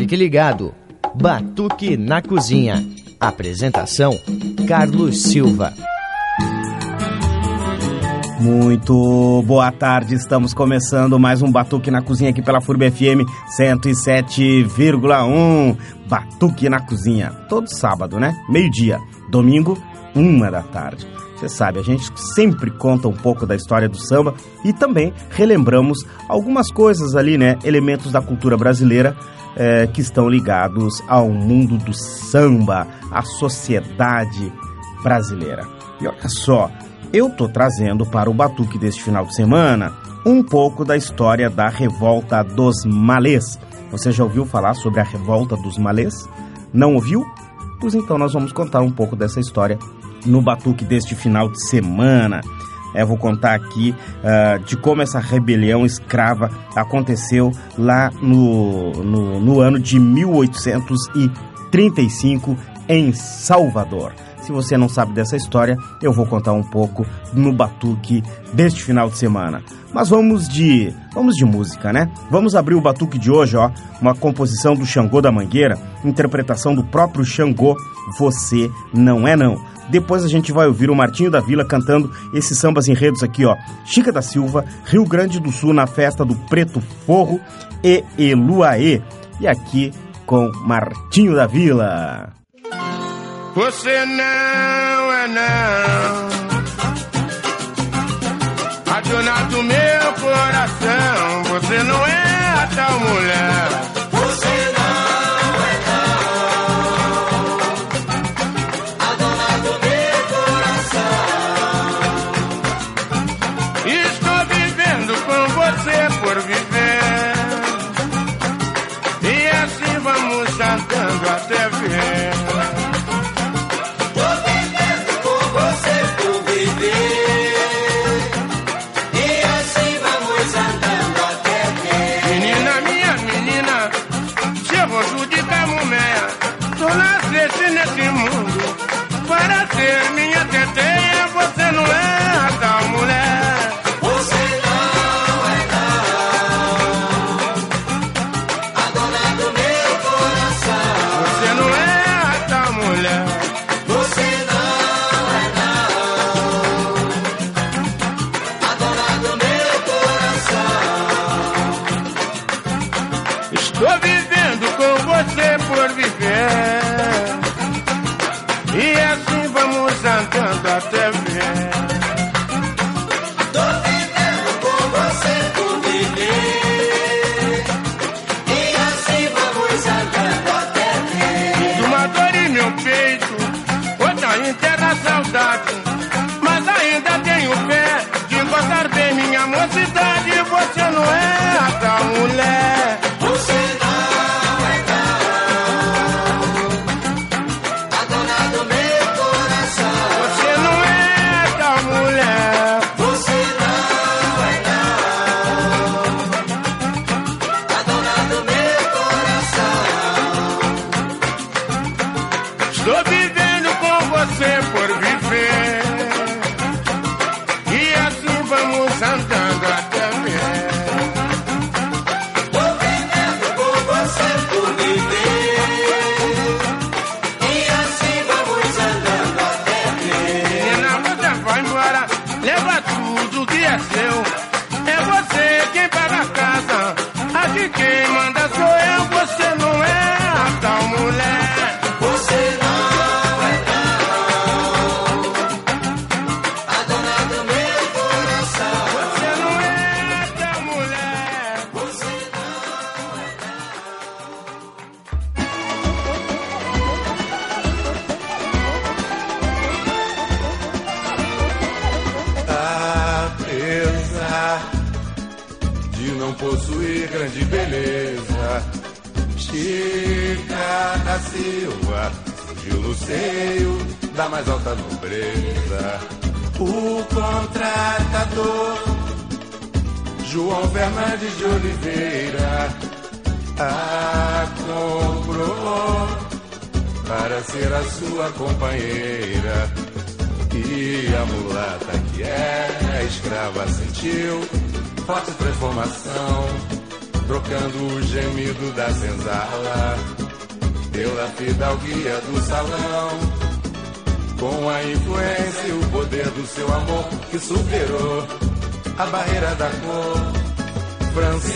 Fique ligado. Batuque na Cozinha. Apresentação: Carlos Silva. Muito boa tarde, estamos começando mais um Batuque na Cozinha aqui pela FURB FM 107,1. Batuque na Cozinha, todo sábado, né? Meio-dia, domingo, uma da tarde. Você sabe, a gente sempre conta um pouco da história do samba e também relembramos algumas coisas ali, né? Elementos da cultura brasileira é, que estão ligados ao mundo do samba, à sociedade brasileira. E olha só, eu tô trazendo para o Batuque deste final de semana um pouco da história da revolta dos malês. Você já ouviu falar sobre a revolta dos malês? Não ouviu? Pois então nós vamos contar um pouco dessa história no Batuque deste final de semana. É, vou contar aqui uh, de como essa rebelião escrava aconteceu lá no, no, no ano de 1835 em Salvador. Se você não sabe dessa história, eu vou contar um pouco no Batuque deste final de semana. Mas vamos de vamos de música, né? Vamos abrir o Batuque de hoje, ó, uma composição do Xangô da Mangueira, interpretação do próprio Xangô, Você Não É Não. Depois a gente vai ouvir o Martinho da Vila cantando esses sambas enredos aqui, ó. Chica da Silva, Rio Grande do Sul na festa do Preto Forro e Eluaê. E aqui com Martinho da Vila. Você não é não. A meu coração Você não é a tal mulher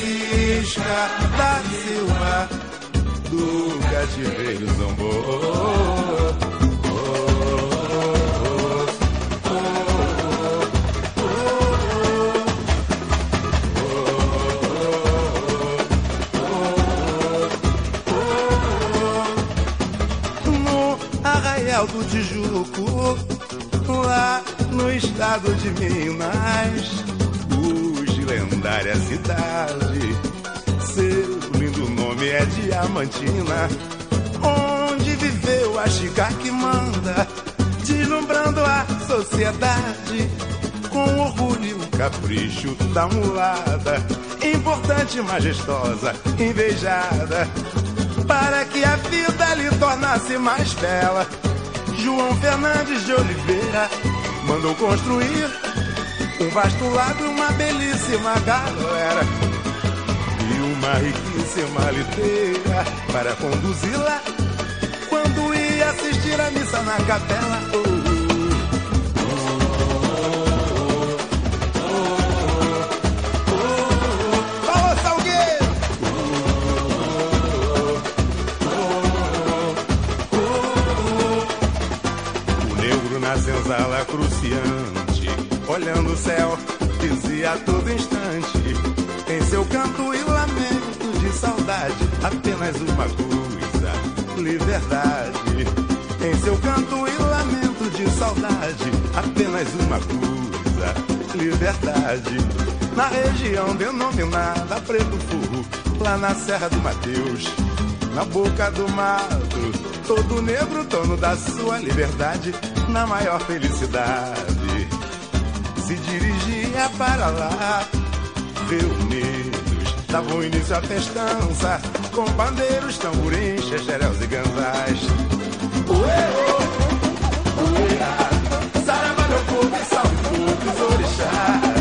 Francisca da Silva do cativeiro zombou. do Tijuco, lá no estado de Minas, lendária cidade, seu lindo nome é Diamantina, onde viveu a Chica que manda, deslumbrando a sociedade, com orgulho e o capricho da mulada, importante, majestosa, invejada. Para que a vida lhe tornasse mais bela. João Fernandes de Oliveira mandou construir um vasto lago e uma belíssima galera. E uma riquíssima liteira para conduzi-la quando ia assistir a missa na capela. Oh. senzala cruciante, olhando o céu, dizia a todo instante, em seu canto e lamento de saudade, apenas uma coisa, liberdade. Em seu canto e lamento de saudade, apenas uma coisa, liberdade. Na região denominada Preto Furro, lá na Serra do Mateus, na boca do mato, todo negro dono da sua liberdade na maior felicidade. Se dirigia para lá, reunidos, davam início à festança, com pandeiros, tamborins, xexeréus e ganzás. Ué, ué, povo. Ué, saraba meu povo e salve todos os orixás.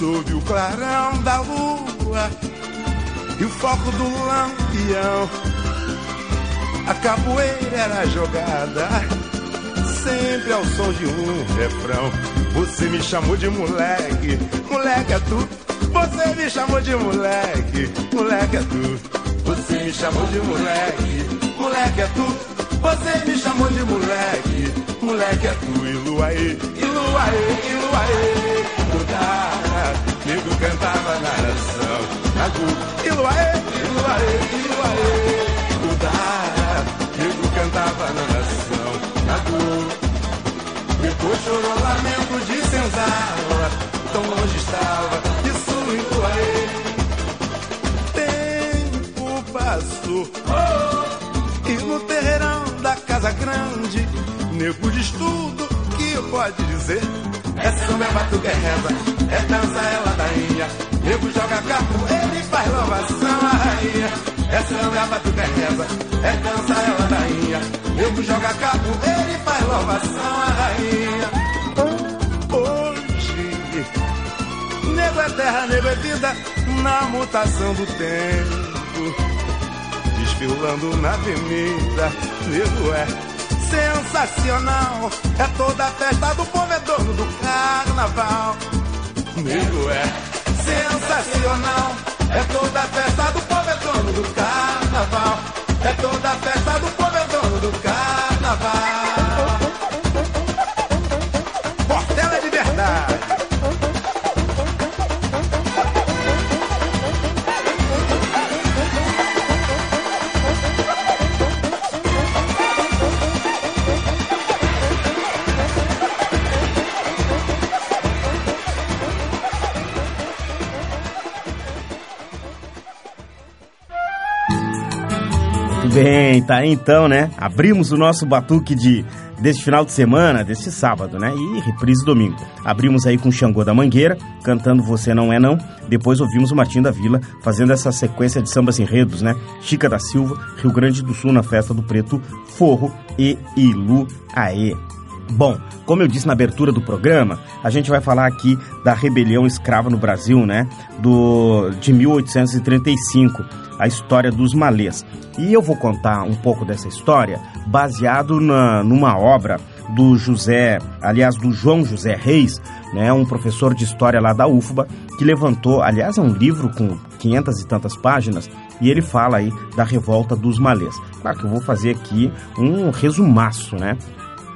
Sob o clarão da lua e o foco do lampião. A capoeira era jogada, sempre ao som de um refrão. Você me chamou de moleque, moleque é tu. Você me chamou de moleque, moleque é tu. Você me chamou de moleque, moleque é tu. Você me chamou de moleque, moleque é tu. E luaê, e luaê, e luaê. Mudara, nego cantava na nação. Agu, Iluaê, Iluaê, Iluaê, Udara, Nego cantava na nação, Agu, depois chorou lamento de senzala, tão longe estava, isso Iluaê. Tempo passou, oh, e no terreirão da casa grande, nego diz tudo que pode dizer. É samba, é batuque, é reza, é dança, é ladainha. Nego joga capoeira e faz louvação a rainha. É samba, é batuca, é reza, é dança, é ladainha. Nego joga capoeira e faz louvação a rainha. Hoje, nego é terra, nego é vida, na mutação do tempo. Desfilando na avenida, nego é sensacional. É toda a festa do povo, é dono do carnaval. Nego é sensacional. É É toda a festa do tá então, né? Abrimos o nosso batuque de deste final de semana, deste sábado, né? E reprise domingo. Abrimos aí com Xangô da Mangueira, cantando Você Não É Não. Depois ouvimos o Martim da Vila fazendo essa sequência de sambas enredos, né? Chica da Silva, Rio Grande do Sul na Festa do Preto, Forro e Ilu Aê. Bom, como eu disse na abertura do programa, a gente vai falar aqui da rebelião escrava no Brasil, né? Do de 1835, a história dos malês. E eu vou contar um pouco dessa história baseado na, numa obra do José, aliás, do João José Reis, né, um professor de história lá da UFBA, que levantou, aliás, é um livro com 500 e tantas páginas, e ele fala aí da revolta dos malês. Claro que eu vou fazer aqui um resumaço, né?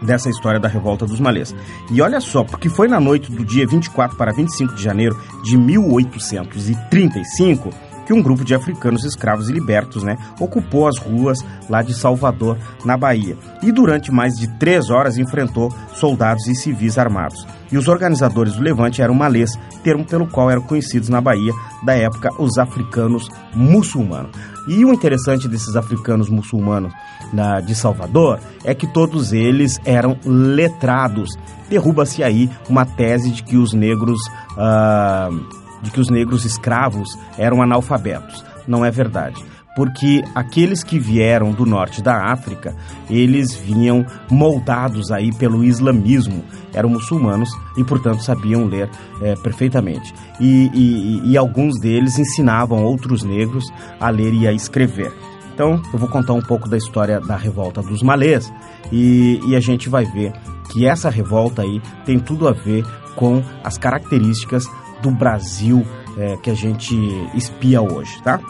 Dessa história da revolta dos malês. E olha só, porque foi na noite do dia 24 para 25 de janeiro de 1835 que um grupo de africanos escravos e libertos, né, ocupou as ruas lá de Salvador, na Bahia, e durante mais de três horas enfrentou soldados e civis armados. E os organizadores do levante eram malês, termo pelo qual eram conhecidos na Bahia da época os africanos muçulmanos. E o interessante desses africanos muçulmanos na, de Salvador é que todos eles eram letrados. Derruba-se aí uma tese de que os negros. Uh, de que os negros escravos eram analfabetos. Não é verdade porque aqueles que vieram do norte da África, eles vinham moldados aí pelo islamismo, eram muçulmanos e, portanto, sabiam ler é, perfeitamente. E, e, e, alguns deles ensinavam outros negros a ler e a escrever. Então, eu vou contar um pouco da história da revolta dos malês e, e a gente vai ver que essa revolta aí tem tudo a ver com as características do Brasil é, que a gente espia hoje, tá?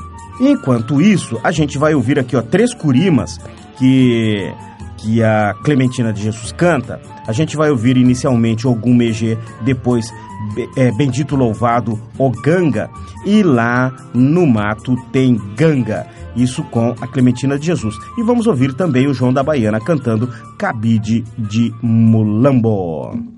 Enquanto isso, a gente vai ouvir aqui ó, três curimas que, que a Clementina de Jesus canta. A gente vai ouvir inicialmente Ogum Megê, depois é, Bendito Louvado O Ganga e lá no mato tem Ganga. Isso com a Clementina de Jesus. E vamos ouvir também o João da Baiana cantando Cabide de Mulambo.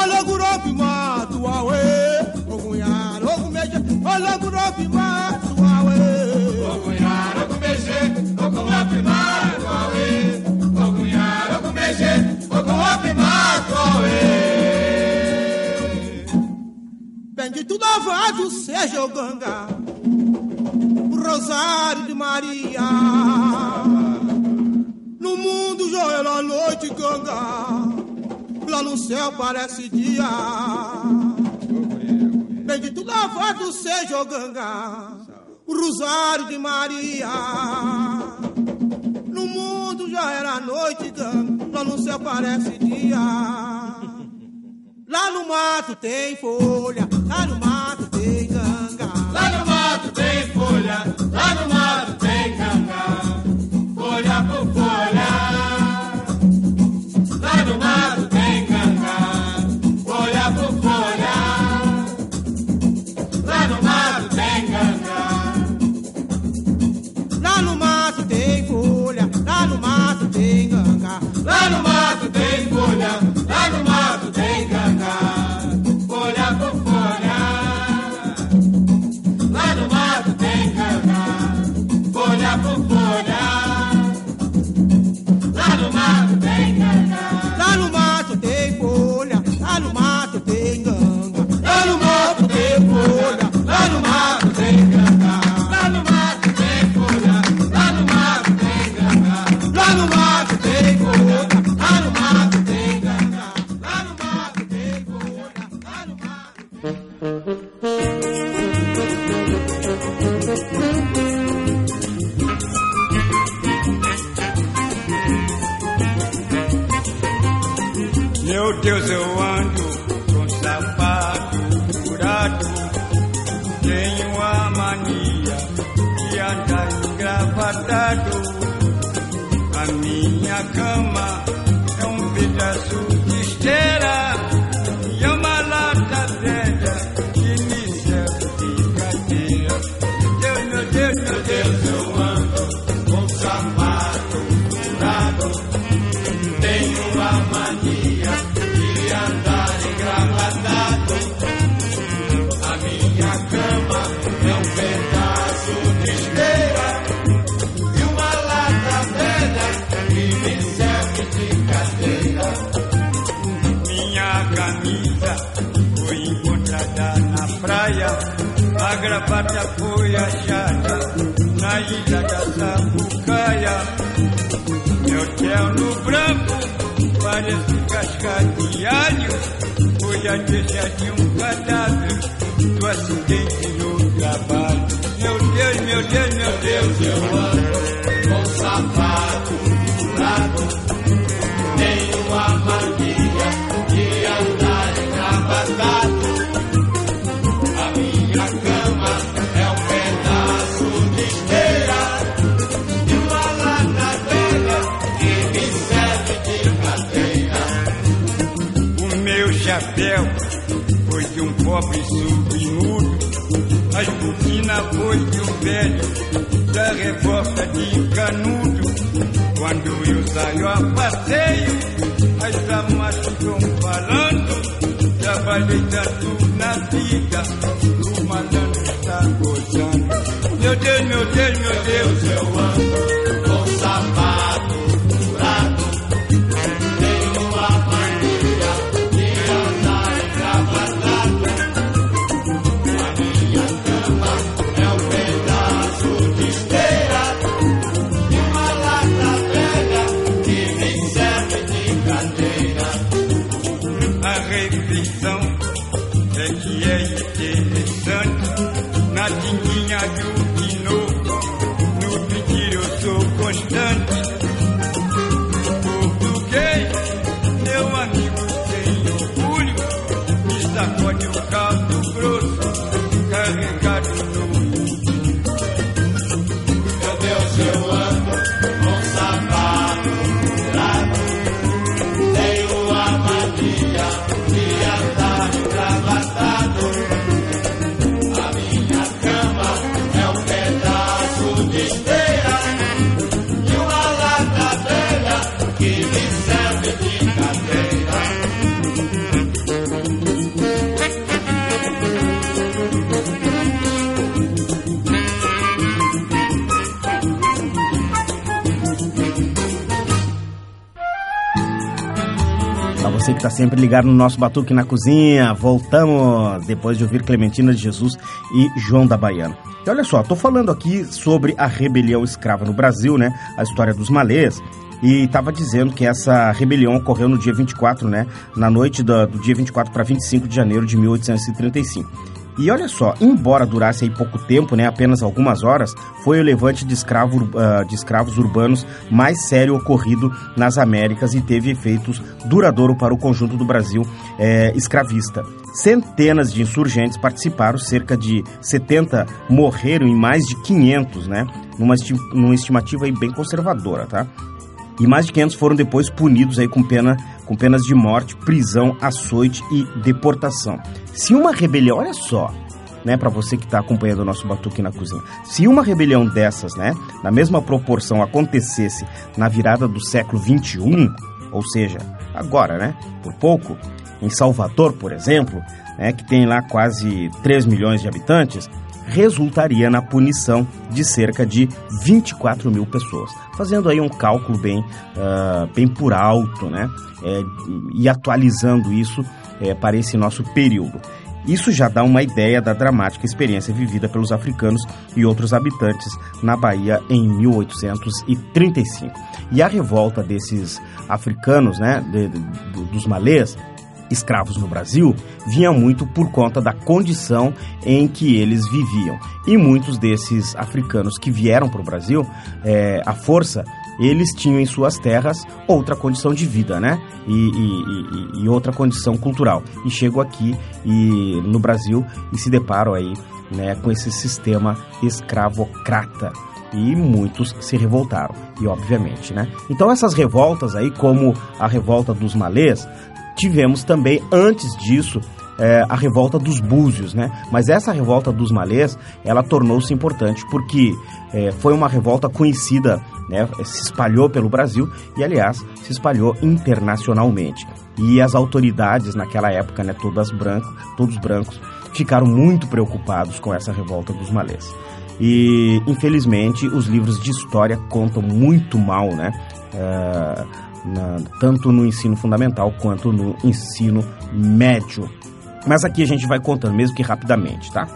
ológun rọ́bì máa tù wá wé. ògùn yàrá ogun méje ológun rọ́bì máa. Bendito louvado seja o Ganga, o Rosário de Maria. No mundo joelho a noite, Ganga, lá no céu parece dia. Bendito louvado seja o Ganga, o Rosário de Maria. No mundo já era noite, Ganga, lá no céu parece dia. Lá no mato tem folha, lá no mato tem canga. Lá no mato tem folha, lá no mato tem canga. Folha por folha. Lá no mato tem canga. Folha por folha. Lá no mato tem canga. Lá no mato tem folha, lá no mato tem canga. Lá no mato tem folha, lá no mato tem Bravo. Meu Deus, eu ando com sapato furado. Tenho a mania de andar engravatado. A minha cama a gravata foi achada na ilha da Sapucaia. Meu terno branco parece casca de alho, foi a deixa de um cadáver do acidente no trabalho. Meu Deus, meu Deus, meu Deus, eu ando pobre submudo. As botinas foi de um velho da revolta de canudo. Quando eu saio a passeio, as damas ficam falando. Trabalhei tanto na vida, o malandro está gozando. Meu Deus, meu Deus, meu Deus, eu ando está sempre ligado no nosso Batuque na Cozinha, voltamos depois de ouvir Clementina de Jesus e João da Baiana. E olha só, tô falando aqui sobre a rebelião escrava no Brasil, né? A história dos malês. E estava dizendo que essa rebelião ocorreu no dia 24, né? Na noite do, do dia 24 para 25 de janeiro de 1835. E olha só, embora durasse aí pouco tempo, né, apenas algumas horas, foi o levante de, escravo, uh, de escravos urbanos mais sério ocorrido nas Américas e teve efeitos duradouros para o conjunto do Brasil eh, escravista. Centenas de insurgentes participaram, cerca de 70 morreram e mais de 500, né, numa, numa estimativa bem conservadora, tá? E mais de 500 foram depois punidos aí com pena com penas de morte, prisão, açoite e deportação. Se uma rebelião, olha só, né, para você que está acompanhando o nosso batuque na cozinha, se uma rebelião dessas, né, na mesma proporção acontecesse na virada do século 21, ou seja, agora, né, por pouco, em Salvador, por exemplo, né, que tem lá quase 3 milhões de habitantes, resultaria na punição de cerca de 24 mil pessoas. Fazendo aí um cálculo bem, uh, bem por alto, né? É, e atualizando isso é, para esse nosso período. Isso já dá uma ideia da dramática experiência vivida pelos africanos e outros habitantes na Bahia em 1835. E a revolta desses africanos, né, de, de, dos malês, escravos no Brasil vinha muito por conta da condição em que eles viviam. E muitos desses africanos que vieram para o Brasil, é, a força, eles tinham em suas terras outra condição de vida, né? E, e, e, e outra condição cultural. E chegam aqui e no Brasil e se deparam aí né, com esse sistema escravocrata e muitos se revoltaram, e obviamente, né? Então essas revoltas aí, como a revolta dos malês, tivemos também antes disso é, a revolta dos búzios, né? Mas essa revolta dos malês, ela tornou-se importante porque é, foi uma revolta conhecida, né? Se espalhou pelo Brasil e, aliás, se espalhou internacionalmente. E as autoridades naquela época, né? Todas brancos, todos brancos, ficaram muito preocupados com essa revolta dos malês. E, infelizmente, os livros de história contam muito mal, né? É, na, tanto no ensino fundamental quanto no ensino médio. Mas aqui a gente vai contando, mesmo que rapidamente, tá?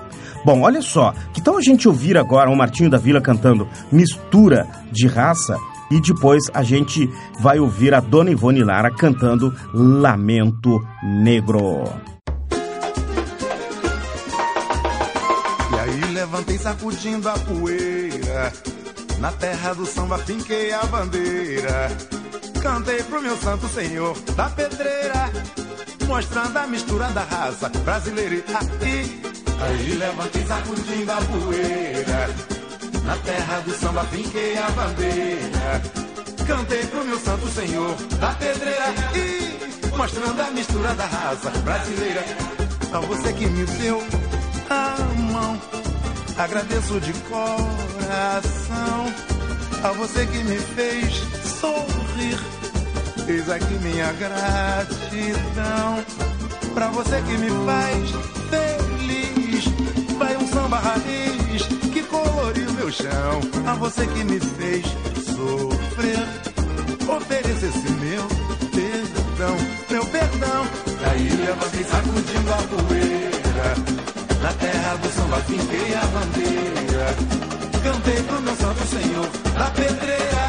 Bom, olha só, que tal a gente ouvir agora o Martinho da Vila cantando Mistura de Raça e depois a gente vai ouvir a Dona Ivone Lara cantando Lamento Negro. levantei sacudindo a poeira. Na terra do samba finquei a bandeira. Cantei pro meu santo senhor da pedreira, mostrando a mistura da raça brasileira aí. Aí levantei sacudindo a poeira. Na terra do samba finquei a bandeira. Cantei pro meu santo senhor da pedreira e mostrando a mistura da raça brasileira. A você que me deu a mão Agradeço de coração a você que me fez sorrir. Eis aqui minha gratidão pra você que me faz feliz. Vai um samba raiz que coloriu meu chão. A você que me fez sofrer, ofereça esse meu perdão, meu perdão. Daí levantei sacudindo a poeira na terra do samba finquei a bandeira. Cantei pro meu santo senhor da pedreira,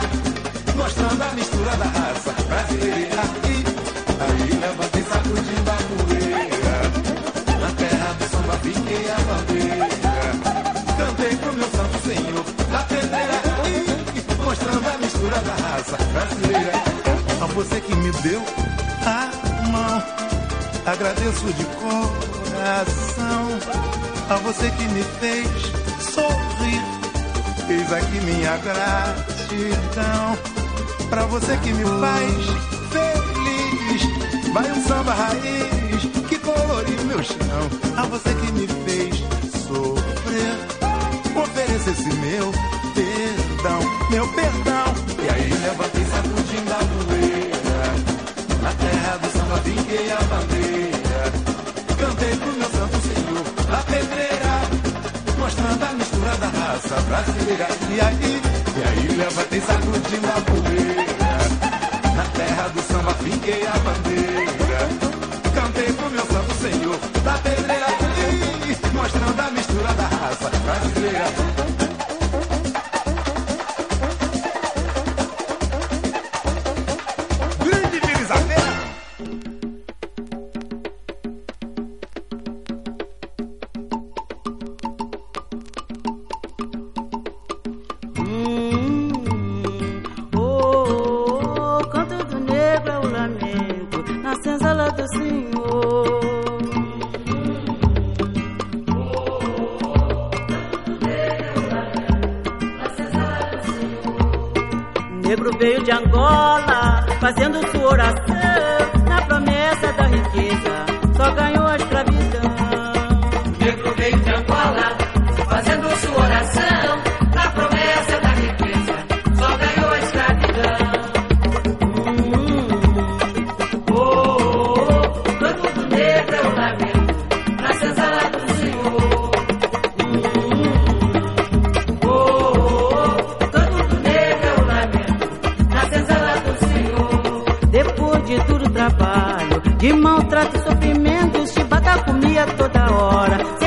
mostrando a mistura da raça brasileira. E aí levantei sacudindo a poeira. Na terra do samba finquei a bandeira. Cantei pro meu santo senhor da pedreira. E mostrando a mistura da raça brasileira. A você que me deu a mão, agradeço de coração a você que me fez sorrir. Eis aqui minha gratidão pra você que me faz feliz. Vai um samba raiz que coloriu meu chão. A você que me fez sofrer, ofereça esse meu perdão, meu perdão. E aí levantei sacudindo a poeira. Na terra do samba vinguei a bandeira. Cantei pro meu santo senhor da pedreira, mostrando a mistura da raça brasileira. E aí, e aí levantei sacudindo a poeira. Na terra do samba finquei a bandeira. Cantei pro meu santo senhor da pedreira. Mostrando a mistura da raça brasileira. de maltrato e sofrimento. Chibata comia toda hora.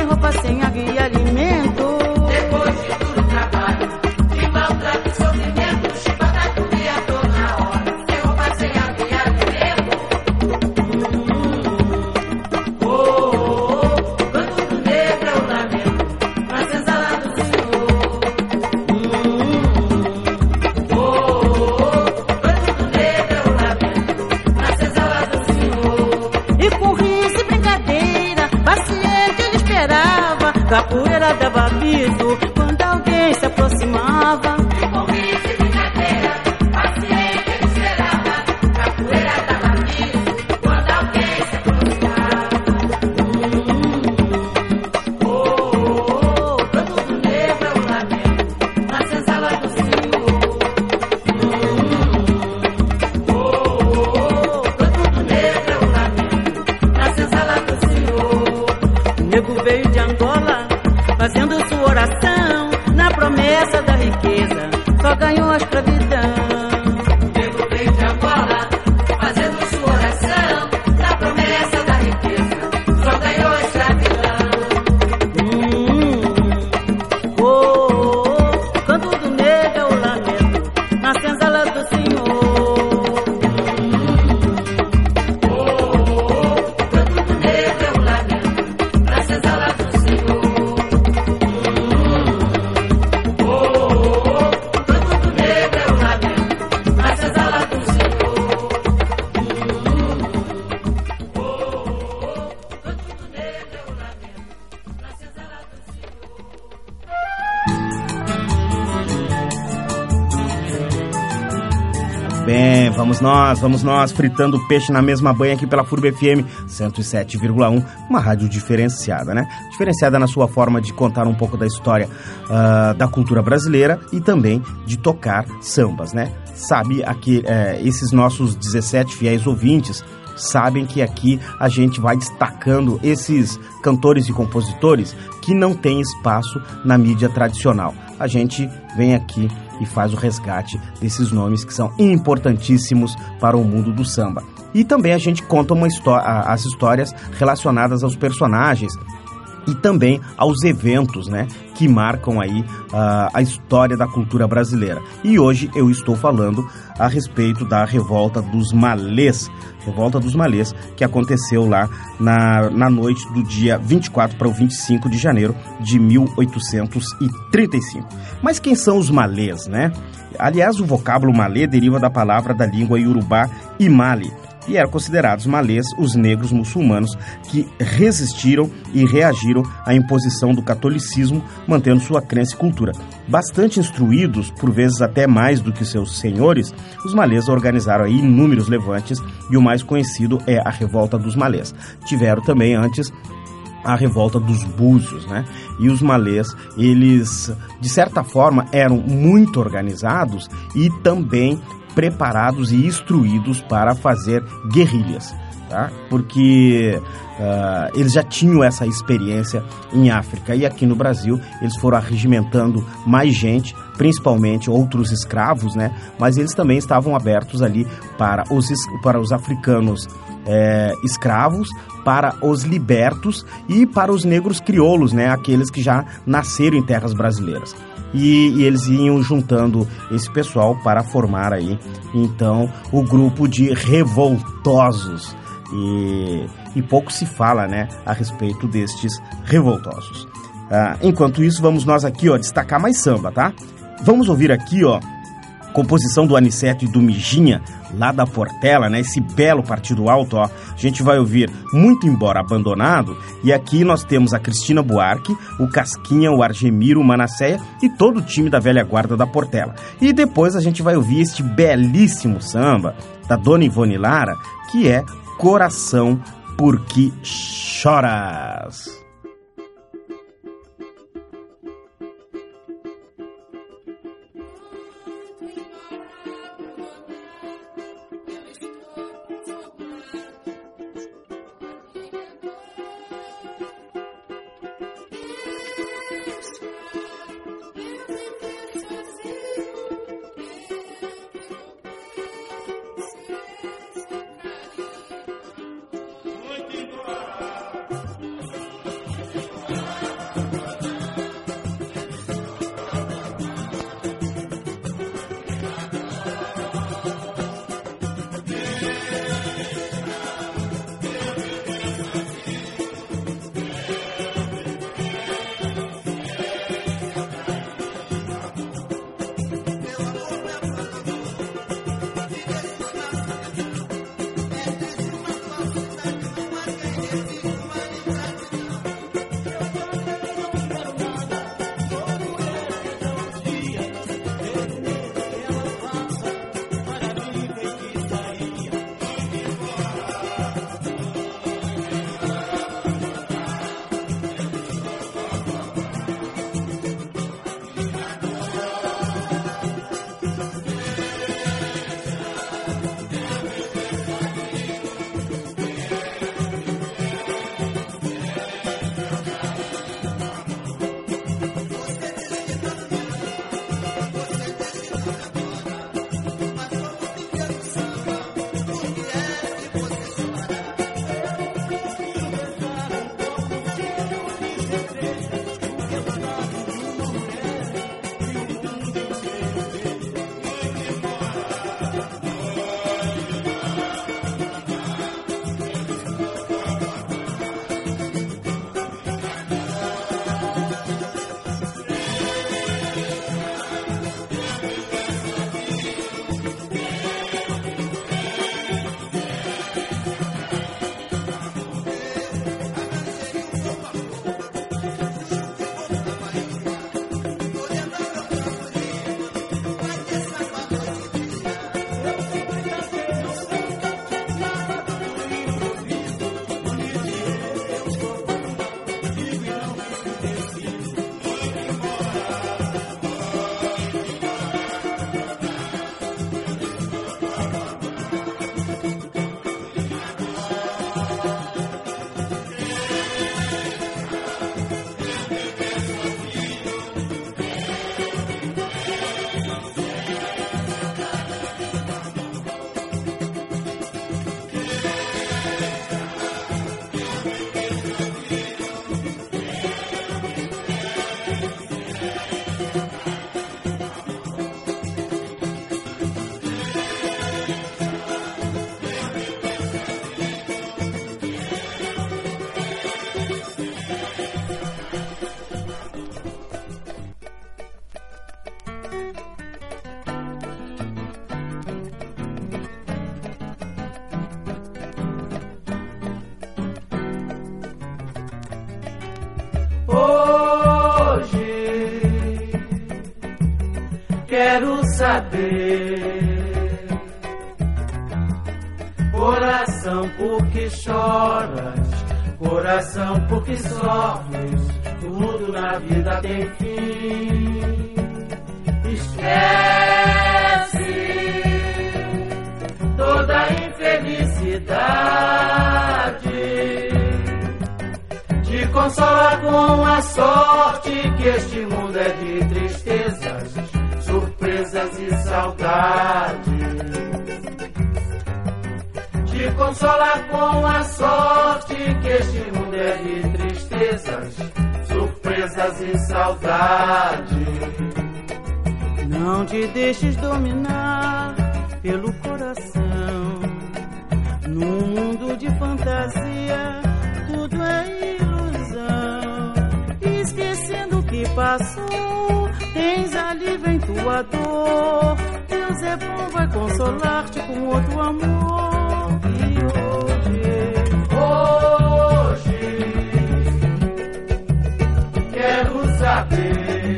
Vamos nós, vamos nós, fritando peixe na mesma banha aqui pela FURB FM 107,1, uma rádio diferenciada, né? Diferenciada na sua forma de contar um pouco da história uh, da cultura brasileira e também de tocar sambas, né? Sabe, aqui, é, esses nossos 17 fiéis ouvintes sabem que aqui a gente vai destacando esses cantores e compositores que não têm espaço na mídia tradicional. A gente vem aqui e faz o resgate desses nomes que são importantíssimos para o mundo do samba. E também a gente conta uma as histórias relacionadas aos personagens e também aos eventos, né, que marcam aí uh, a história da cultura brasileira. E hoje eu estou falando a respeito da revolta dos malês, revolta dos malês, que aconteceu lá na, na noite do dia 24 para o 25 de janeiro de 1835. Mas quem são os malês, né? Aliás, o vocábulo malê deriva da palavra da língua iorubá imali, e eram considerados malês os negros muçulmanos que resistiram e reagiram à imposição do catolicismo, mantendo sua crença e cultura. Bastante instruídos, por vezes até mais do que seus senhores, os malês organizaram inúmeros levantes e o mais conhecido é a Revolta dos Malês. Tiveram também antes a revolta dos búzios, né? E os malês, eles de certa forma eram muito organizados e também preparados e instruídos para fazer guerrilhas, tá? Porque uh, eles já tinham essa experiência em África e aqui no Brasil eles foram arregimentando mais gente, principalmente outros escravos, né? Mas eles também estavam abertos ali para os, para os africanos é, escravos, para os libertos e para os negros crioulos, né? Aqueles que já nasceram em terras brasileiras e, e, eles iam juntando esse pessoal para formar aí então o grupo de revoltosos. E, e pouco se fala né a respeito destes revoltosos. Ah, enquanto isso vamos nós aqui ó destacar mais samba tá? Vamos ouvir aqui ó composição do Aniceto e do Mijinha, lá da Portela, né? Esse belo partido alto, ó. A gente vai ouvir Muito Embora Abandonado. E aqui nós temos a Cristina Buarque, o Casquinha, o Argemiro, o Manasseia e todo o time da velha guarda da Portela. E depois a gente vai ouvir este belíssimo samba da Dona Ivone Lara, que é Coração Porque Choras. Coração, por que choras? Coração, por que sofres? Tudo na vida tem fim. Esquece toda infelicidade. Te consola com a sorte que este mundo e saudades. Te consola com a sorte que este mundo é de tristezas, surpresas e saudades. Não te deixes dominar pelo coração. Num mundo de fantasia, tudo é ilusão. Esquecendo o que passou, tens alívio em tua é bom, vai consolar-te com outro amor. E hoje, hoje, quero saber.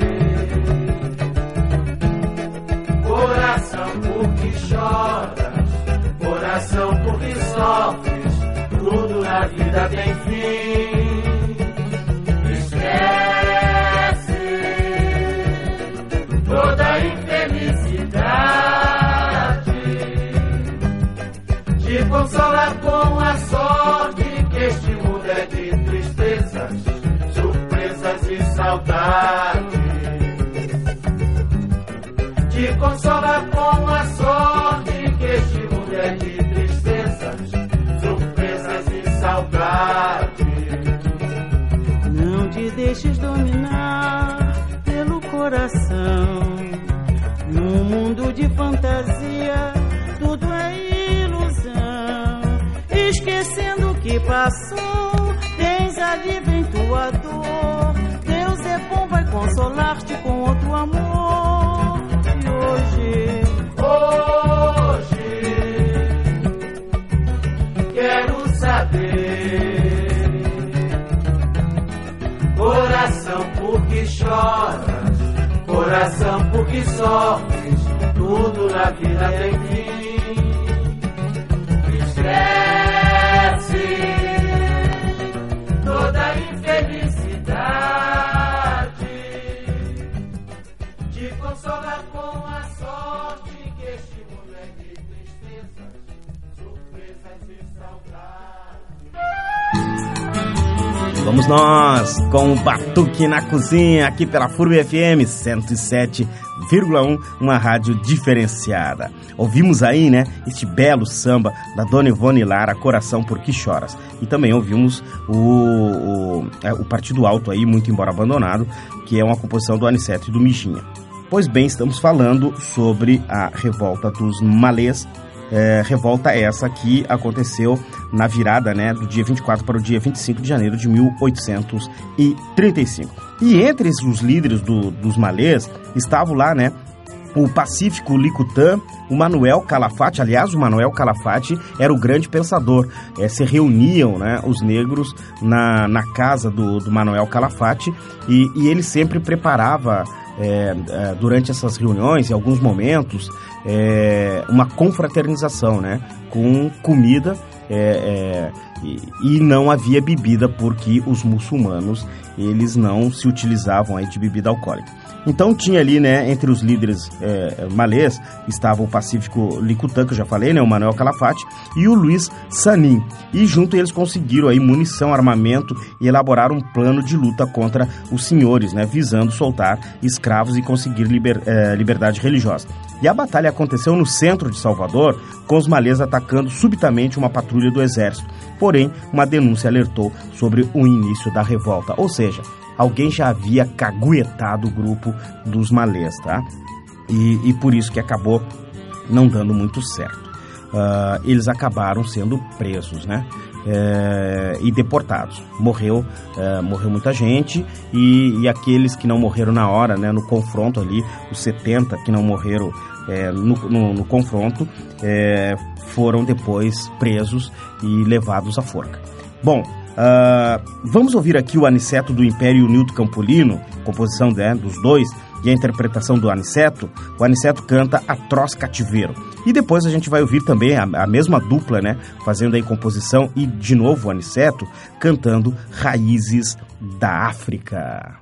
Coração, por que choras? Coração, por que sofres? Tudo na vida tem fim. Consola com a sorte que este mundo é de tristezas, surpresas e saudades te consola com a sorte que este mundo é de tristezas, surpresas e saudades. Não te deixes dominar pelo coração. Num mundo de fantasia, alívio em tua dor. Deus é bom, vai consolar-te com outro amor hoje, hoje quero saber, coração por que choras, coração por que sofres, tudo na vida tem fim. Vamos nós com o Batuque na Cozinha, aqui pela FURB FM 107,1, uma rádio diferenciada. Ouvimos aí, né, este belo samba da Dona Ivone Lara, Coração Por Que Choras. E também ouvimos o, o, é, o Partido Alto aí, muito embora abandonado, que é uma composição do Aniceto e do Mijinha. Pois bem, estamos falando sobre a revolta dos malês é, revolta essa que aconteceu na virada né, do dia 24 para o dia 25 de janeiro de 1835. E entre os líderes do, dos malês estavam lá né, o Pacífico Licutã, o Manuel Calafate, aliás, o Manuel Calafate era o grande pensador. É, se reuniam né, os negros na, na casa do, do Manuel Calafate e, e ele sempre preparava é, é, durante essas reuniões, em alguns momentos, é, uma confraternização, né? Com comida é, e, e, não havia bebida porque os muçulmanos eles não se utilizavam aí de bebida alcoólica. Então tinha ali, né, entre os líderes é, malês, estava o Pacífico Licutã, que eu já falei, né, o Manuel Calafate, e o Luiz Sanin. E junto eles conseguiram aí munição, armamento e elaboraram um plano de luta contra os senhores, né, visando soltar escravos e conseguir liber, é, liberdade religiosa. E a batalha aconteceu no centro de Salvador, com os malês atacando subitamente uma patrulha do exército. Porém, uma denúncia alertou sobre o início da revolta, ou seja, alguém já havia caguetado o grupo dos malês, tá? E, e por isso que acabou não dando muito certo. Uh, eles acabaram sendo presos, né? É, e deportados. Morreu, é, morreu muita gente e, e, aqueles que não morreram na hora, né, no confronto ali, os 70 que não morreram é, no, no, no, confronto, foram depois presos e levados à forca. Bom, uh, vamos ouvir aqui o Aniceto do Império Nildo Campolino, composição né, dos dois, e a interpretação do Aniceto, o Aniceto canta Atroz Cativeiro. E depois a gente vai ouvir também a, a mesma dupla, né? Fazendo aí composição e de novo o Aniceto cantando Raízes da África.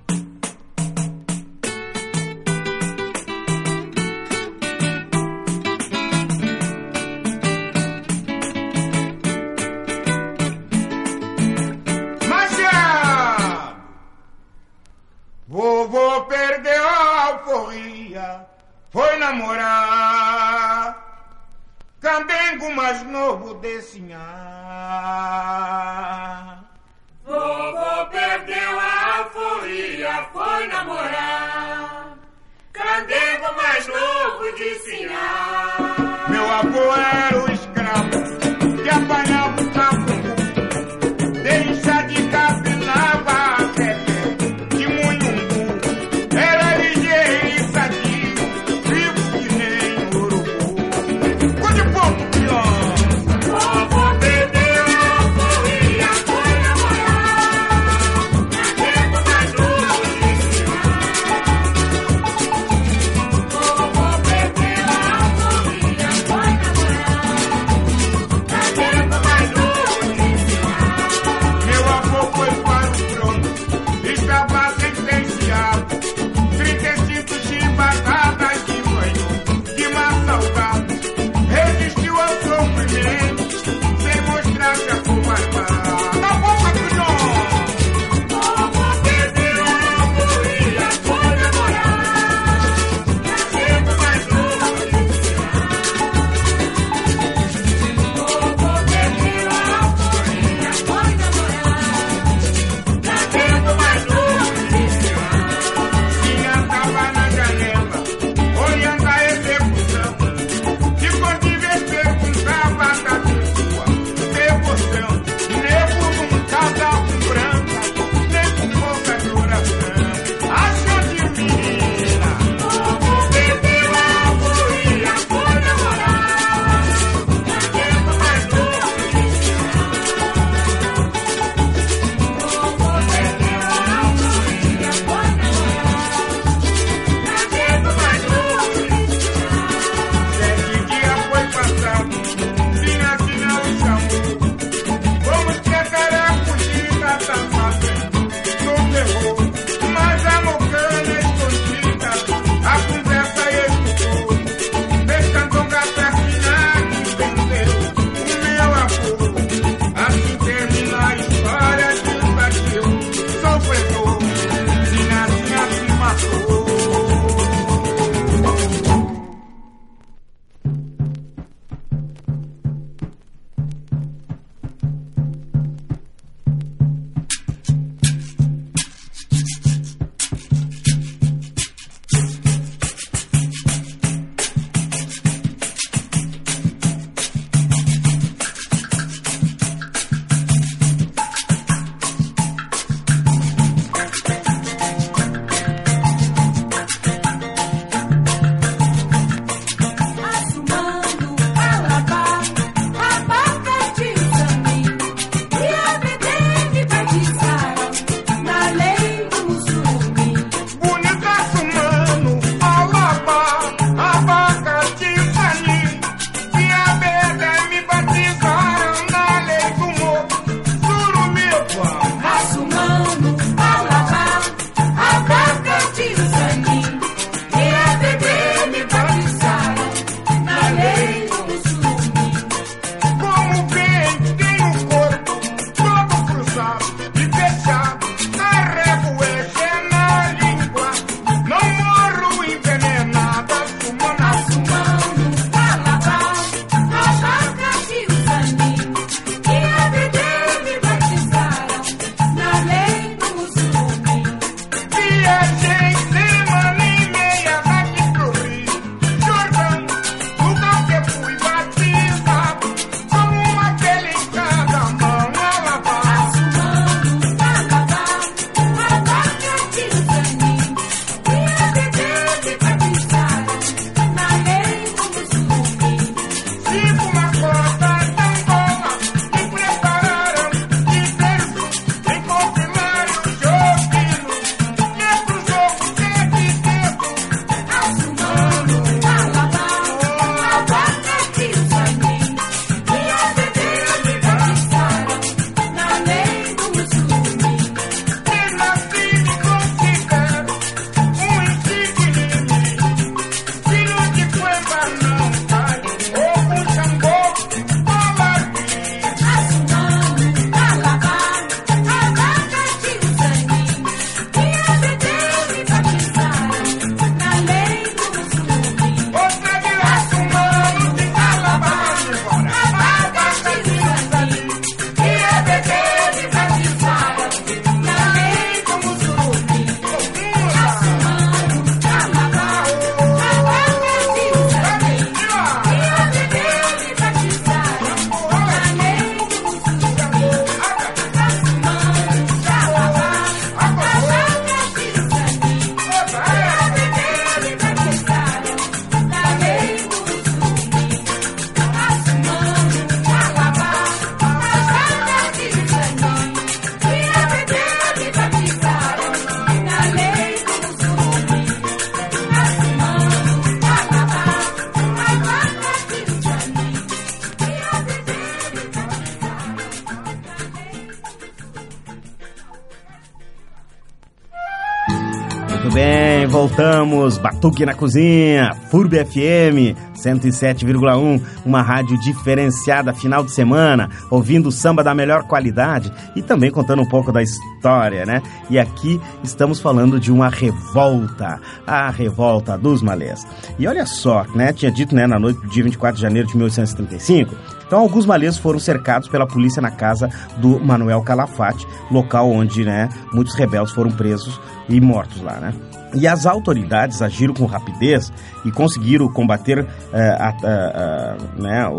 Batuque na cozinha, FURB FM 107,1, uma rádio diferenciada final de semana, ouvindo samba da melhor qualidade e também contando um pouco da história, né? E aqui estamos falando de uma revolta, a revolta dos malês. E olha só, né? Tinha dito, né, na noite do dia 24 de janeiro de 1835, então, alguns malês foram cercados pela polícia na casa do Manuel Calafate, local onde né, muitos rebeldes foram presos e mortos lá, né? E as autoridades agiram com rapidez e conseguiram combater a, a, a, né,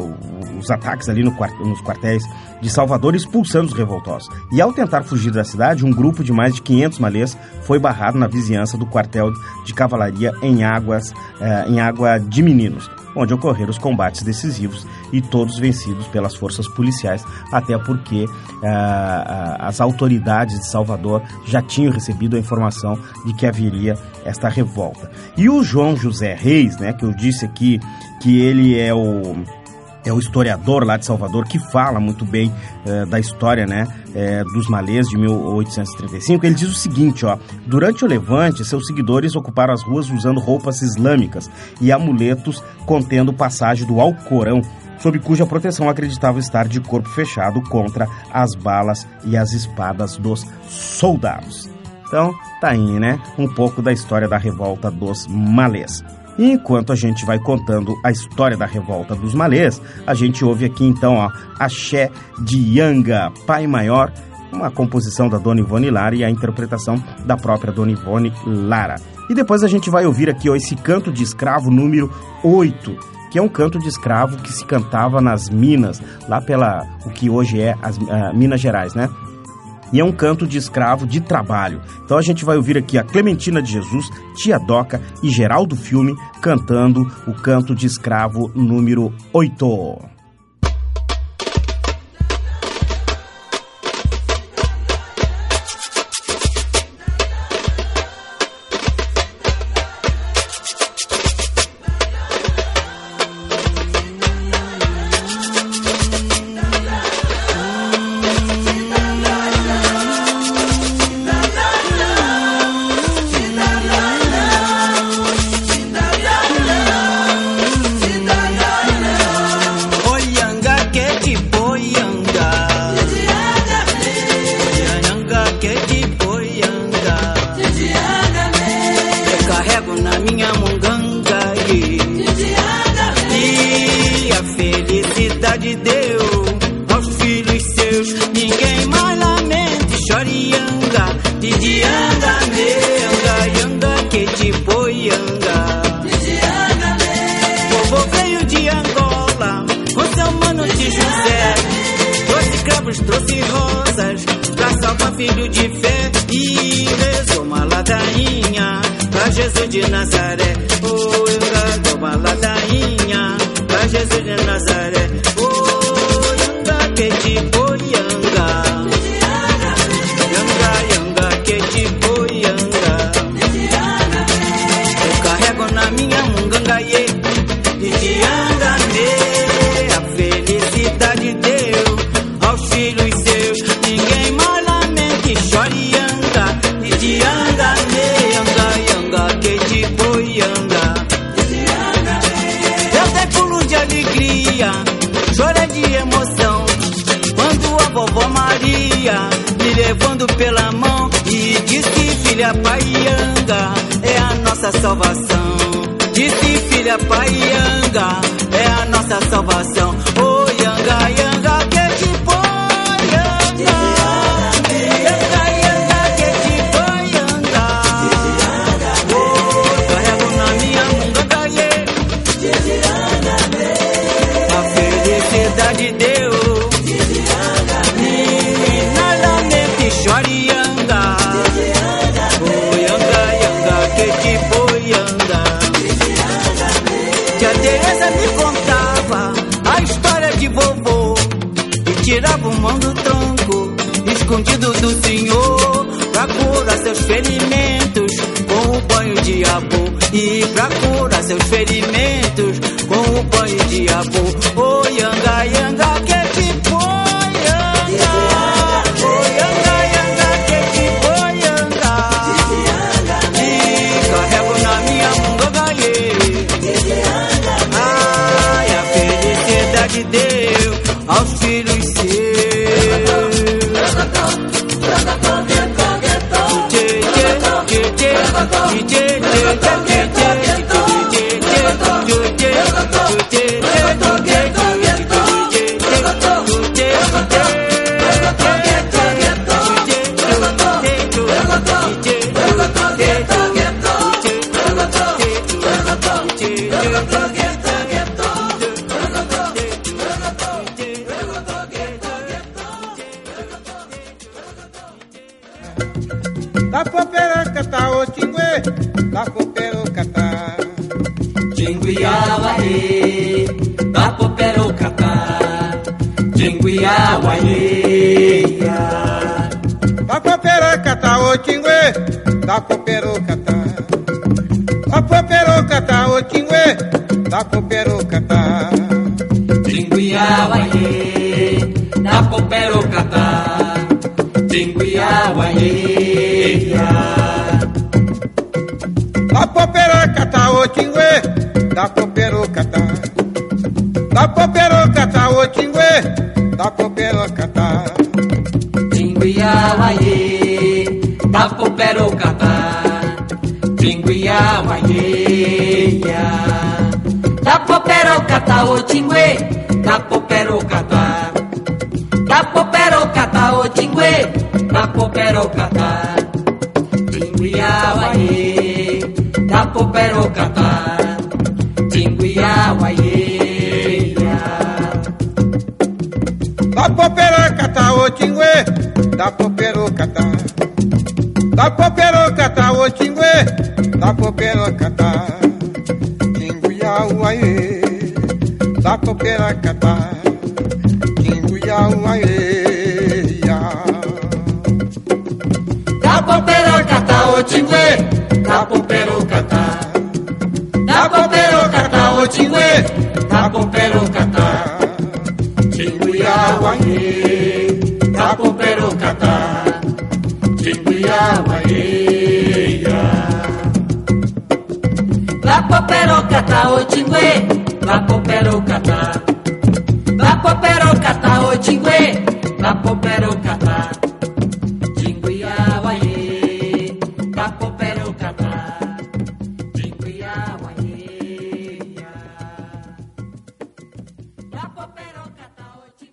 os ataques ali no, nos quartéis de Salvador, expulsando os revoltosos. E ao tentar fugir da cidade, um grupo de mais de 500 malês foi barrado na vizinhança do quartel de cavalaria em, águas, em Água de Meninos onde ocorreram os combates decisivos e todos vencidos pelas forças policiais, até porque ah, ah, as autoridades de Salvador já tinham recebido a informação de que haveria esta revolta. E o João José Reis, né, que eu disse aqui que ele é o é o historiador lá de Salvador que fala muito bem é, da história né, é, dos malês de 1835. Ele diz o seguinte: ó, durante o levante, seus seguidores ocuparam as ruas usando roupas islâmicas e amuletos contendo passagem do Alcorão, sob cuja proteção acreditavam estar de corpo fechado contra as balas e as espadas dos soldados. Então, tá aí, né? Um pouco da história da revolta dos malês. E enquanto a gente vai contando a história da revolta dos malês, a gente ouve aqui então ó, Axé de Yanga, Pai Maior, uma composição da Dona Ivone Lara e a interpretação da própria Dona Ivone Lara. E depois a gente vai ouvir aqui ó, esse canto de escravo número 8, que é um canto de escravo que se cantava nas minas, lá pela o que hoje é as uh, Minas Gerais, né? E é um canto de escravo de trabalho. Então a gente vai ouvir aqui a Clementina de Jesus, Tia Doca e Geraldo Filme cantando o canto de escravo número 8. filho de fé e rezou uma ladainha pra Jesus de Nazaré. Aos popero cata o tingue, da popero cata. Tinguia uaê, da popera cata. Tinguia uaê, Da poperocatá, o tingue, da poperocatá. Da poperocatá, o tingue, da poperocatá. Poperocatá, o tingue, da poperocatá. Da poperocatá, o tingue, da poperocatá. Jinguiawaê, da poperocatá. Jinguiawaê. Da poperocatá, o tingue.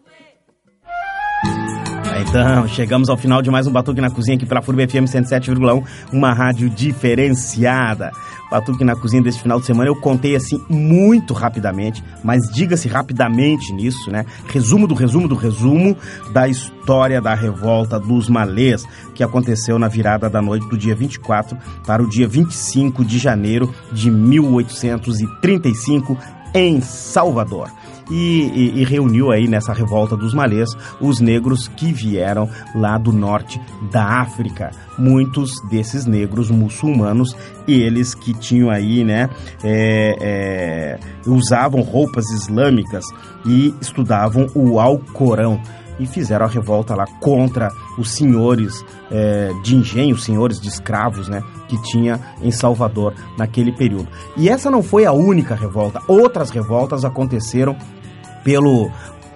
Então, chegamos ao final de mais um Batuque na Cozinha aqui pela FURB FM 107,1, uma rádio diferenciada. Batuque na Cozinha deste final de semana eu contei assim muito rapidamente, mas diga-se rapidamente nisso, né? Resumo do resumo do resumo da história da revolta dos malês, que aconteceu na virada da noite do dia 24 para o dia 25 de janeiro de 1835 em Salvador e, e, e reuniu aí nessa revolta dos malês os negros que vieram lá do norte da África. Muitos desses negros muçulmanos, eles que tinham aí, né, é, é, usavam roupas islâmicas e estudavam o Alcorão e fizeram a revolta lá contra os senhores é, de engenho, os senhores de escravos, né, que tinha em Salvador naquele período. E essa não foi a única revolta. Outras revoltas aconteceram pelo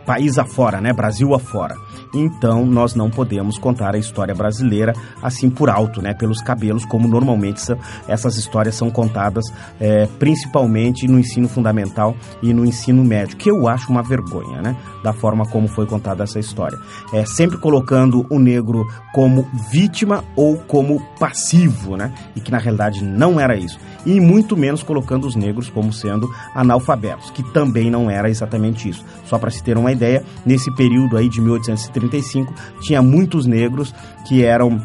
país afora, né, Brasil afora. Então nós não podemos contar a história brasileira assim por alto, né, pelos cabelos, como normalmente são, essas histórias são contadas é, principalmente no ensino fundamental e no ensino médio, que eu acho uma vergonha, né, da forma como foi contada essa história. É sempre colocando o negro como vítima ou como passivo, né, e que na realidade não era isso. E muito menos colocando os negros como sendo analfabetos, que também não era exatamente isso. Só para se ter uma ideia, nesse período aí de 1835 tinha muitos negros que eram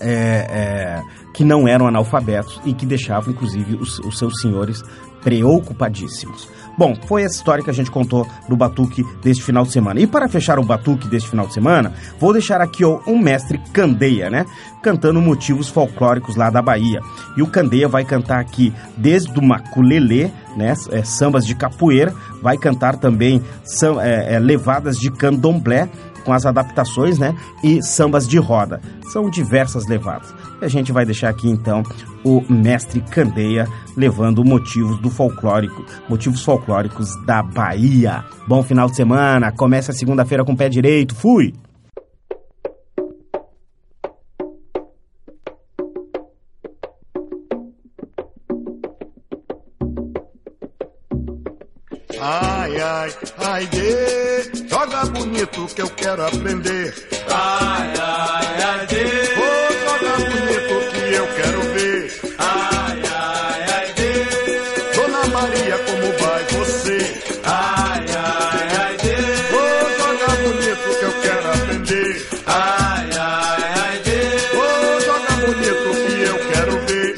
é, é, que não eram analfabetos e que deixavam inclusive os, os seus senhores preocupadíssimos. Bom, foi essa história que a gente contou do Batuque deste final de semana. E para fechar o Batuque deste final de semana, vou deixar aqui um mestre Candeia, né? Cantando motivos folclóricos lá da Bahia. E o Candeia vai cantar aqui desde o maculelê, né? É, sambas de capoeira, vai cantar também são é, é, levadas de candomblé com as adaptações, né? E sambas de roda. São diversas levadas. A gente vai deixar aqui então o mestre Candeia levando motivos do folclórico, motivos folclóricos da Bahia. Bom final de semana, começa segunda-feira com o pé direito. Fui. Ai, ai, ai, dê, joga bonito que eu quero aprender. Ai, ai, ai, dê. Oh! quero ver. Ai, ai, ai, Deus. Dona Maria, como vai você? Ai, ai, ai, Deus. Vou jogar bonito que eu quero aprender. Ai, ai, ai, Deus. Vou jogar bonito que eu quero ver.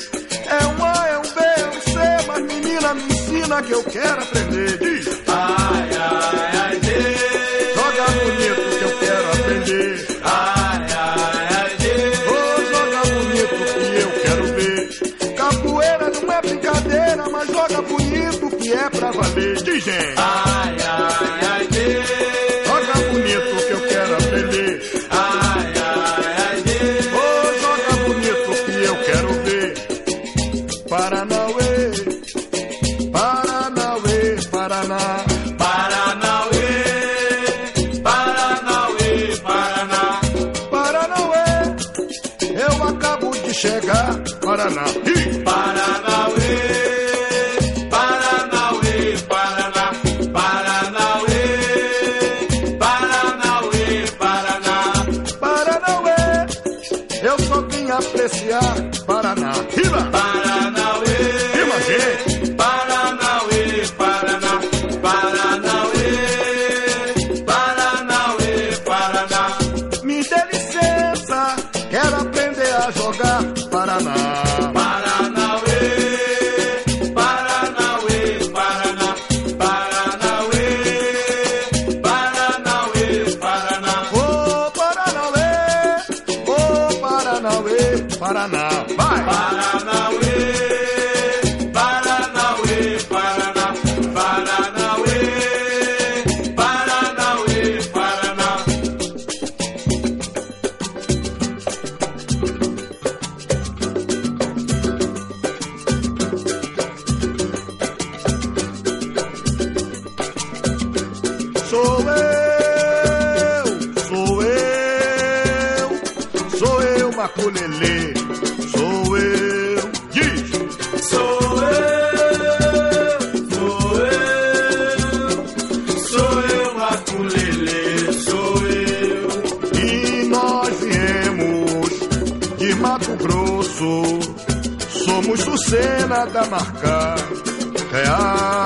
É um A, é um B, é um C, mas menina me ensina que eu quero aprender. Diz. Ai, maculelê. Sou eu, diz. Sou eu, sou eu, sou eu, maculelê, sou eu. E nós viemos de Mato Grosso, somos Sucena da Marca Real.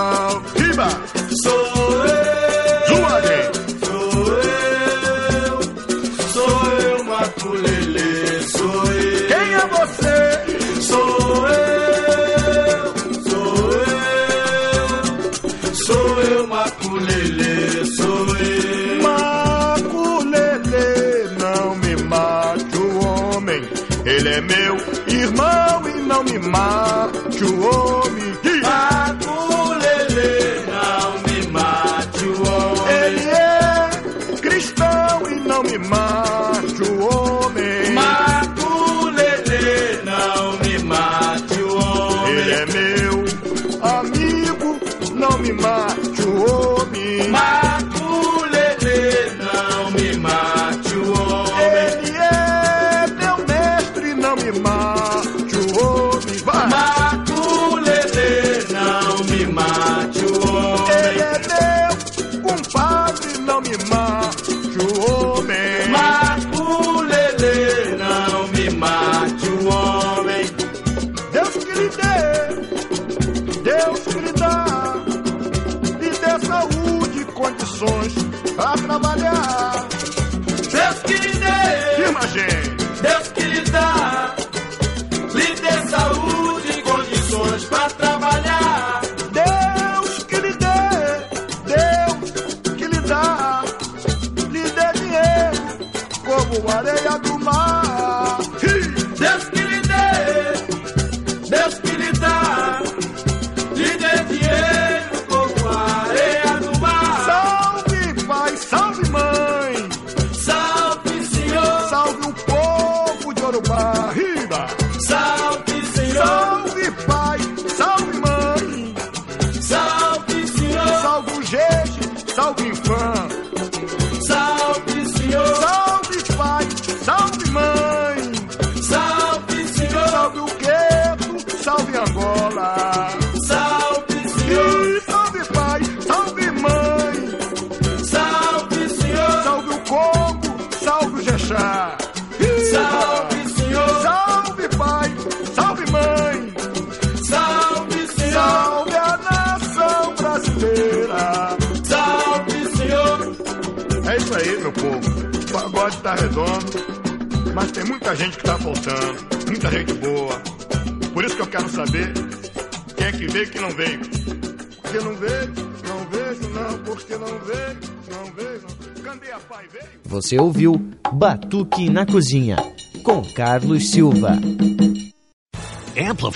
areia do mar. Tá redondo, mas tem muita gente que tá faltando, muita gente boa. Por isso que eu quero saber quem é que veio e quem não veio. Porque não veio, não vejo não, porque não veio, não vejo. Não. Cadê a pai veio? Você ouviu Batuque na Cozinha, com Carlos Silva.